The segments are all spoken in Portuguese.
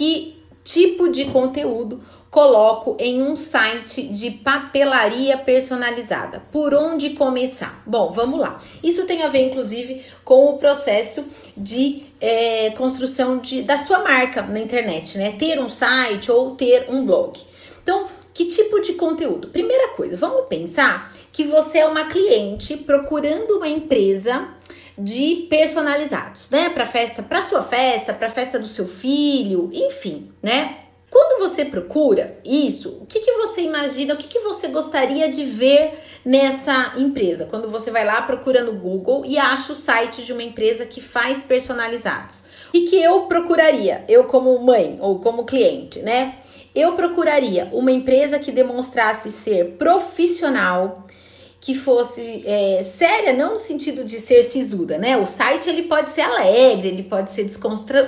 que tipo de conteúdo coloco em um site de papelaria personalizada. Por onde começar? Bom, vamos lá. Isso tem a ver, inclusive, com o processo de é, construção de, da sua marca na internet, né? Ter um site ou ter um blog. Então, que tipo de conteúdo? Primeira coisa, vamos pensar que você é uma cliente procurando uma empresa de personalizados, né? Para festa, para sua festa, para festa do seu filho, enfim, né? Quando você procura isso, o que, que você imagina, o que, que você gostaria de ver nessa empresa? Quando você vai lá, procura no Google e acha o site de uma empresa que faz personalizados. Que, que eu procuraria, eu como mãe ou como cliente, né? Eu procuraria uma empresa que demonstrasse ser profissional, que fosse é, séria, não no sentido de ser sisuda, né? O site ele pode ser alegre, ele pode ser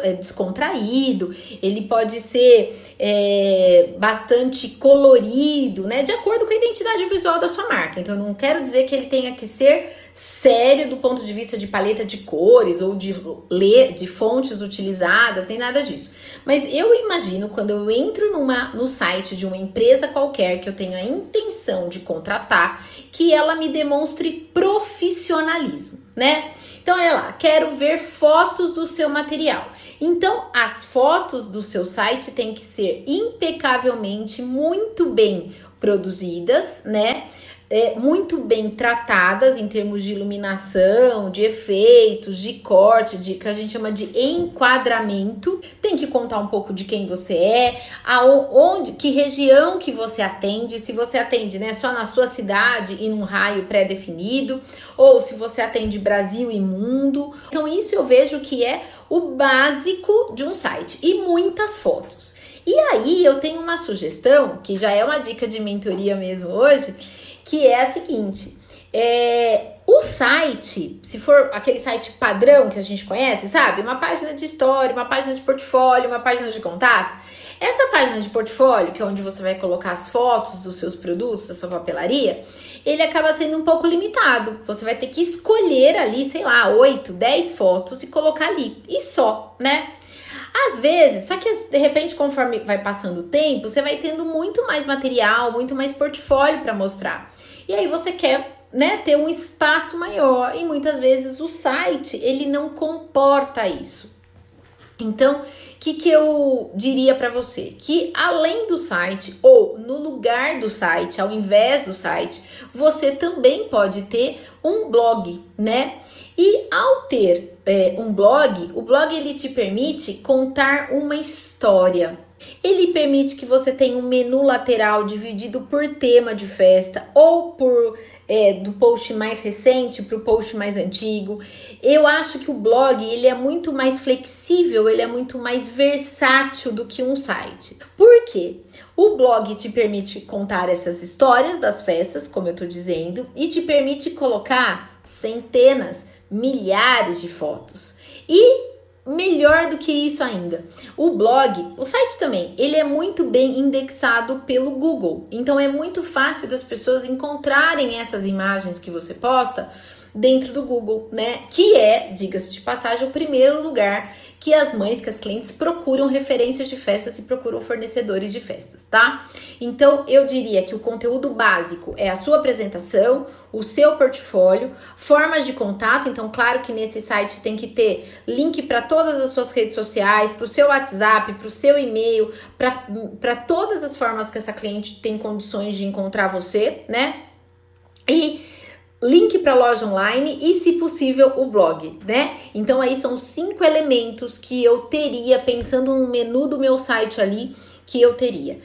é, descontraído, ele pode ser é, bastante colorido, né? De acordo com a identidade visual da sua marca. Então, eu não quero dizer que ele tenha que ser sério do ponto de vista de paleta de cores ou de ler, de fontes utilizadas, nem nada disso. Mas eu imagino quando eu entro numa, no site de uma empresa qualquer que eu tenho a intenção de contratar, que ela me demonstre profissionalismo, né? Então, olha lá, quero ver fotos do seu material. Então, as fotos do seu site têm que ser impecavelmente muito bem produzidas, né? É, muito bem tratadas em termos de iluminação, de efeitos, de corte, de que a gente chama de enquadramento. Tem que contar um pouco de quem você é, aonde, que região que você atende, se você atende né, só na sua cidade e num raio pré-definido, ou se você atende Brasil e mundo. Então, isso eu vejo que é o básico de um site e muitas fotos. E aí eu tenho uma sugestão, que já é uma dica de mentoria mesmo hoje, que é a seguinte: é, o site, se for aquele site padrão que a gente conhece, sabe? Uma página de história, uma página de portfólio, uma página de contato. Essa página de portfólio, que é onde você vai colocar as fotos dos seus produtos, da sua papelaria, ele acaba sendo um pouco limitado. Você vai ter que escolher ali, sei lá, 8, 10 fotos e colocar ali. E só, né? Às vezes, só que de repente, conforme vai passando o tempo, você vai tendo muito mais material, muito mais portfólio para mostrar. E aí você quer né, ter um espaço maior e muitas vezes o site ele não comporta isso. Então, o que, que eu diria para você? Que além do site ou no lugar do site, ao invés do site, você também pode ter um blog, né? E ao ter é, um blog, o blog ele te permite contar uma história. Ele permite que você tenha um menu lateral dividido por tema de festa ou por é, do post mais recente para o post mais antigo. Eu acho que o blog ele é muito mais flexível, ele é muito mais versátil do que um site. Por quê? O blog te permite contar essas histórias das festas, como eu estou dizendo, e te permite colocar centenas, milhares de fotos. E melhor do que isso ainda. O blog, o site também, ele é muito bem indexado pelo Google. Então é muito fácil das pessoas encontrarem essas imagens que você posta dentro do Google, né? Que é, diga-se de passagem, o primeiro lugar que as mães, que as clientes procuram referências de festas e procuram fornecedores de festas, tá? Então, eu diria que o conteúdo básico é a sua apresentação, o seu portfólio, formas de contato. Então, claro que nesse site tem que ter link para todas as suas redes sociais, para o seu WhatsApp, para o seu e-mail, para todas as formas que essa cliente tem condições de encontrar você, né? E link para loja online e, se possível, o blog, né? Então aí são cinco elementos que eu teria pensando no menu do meu site ali que eu teria.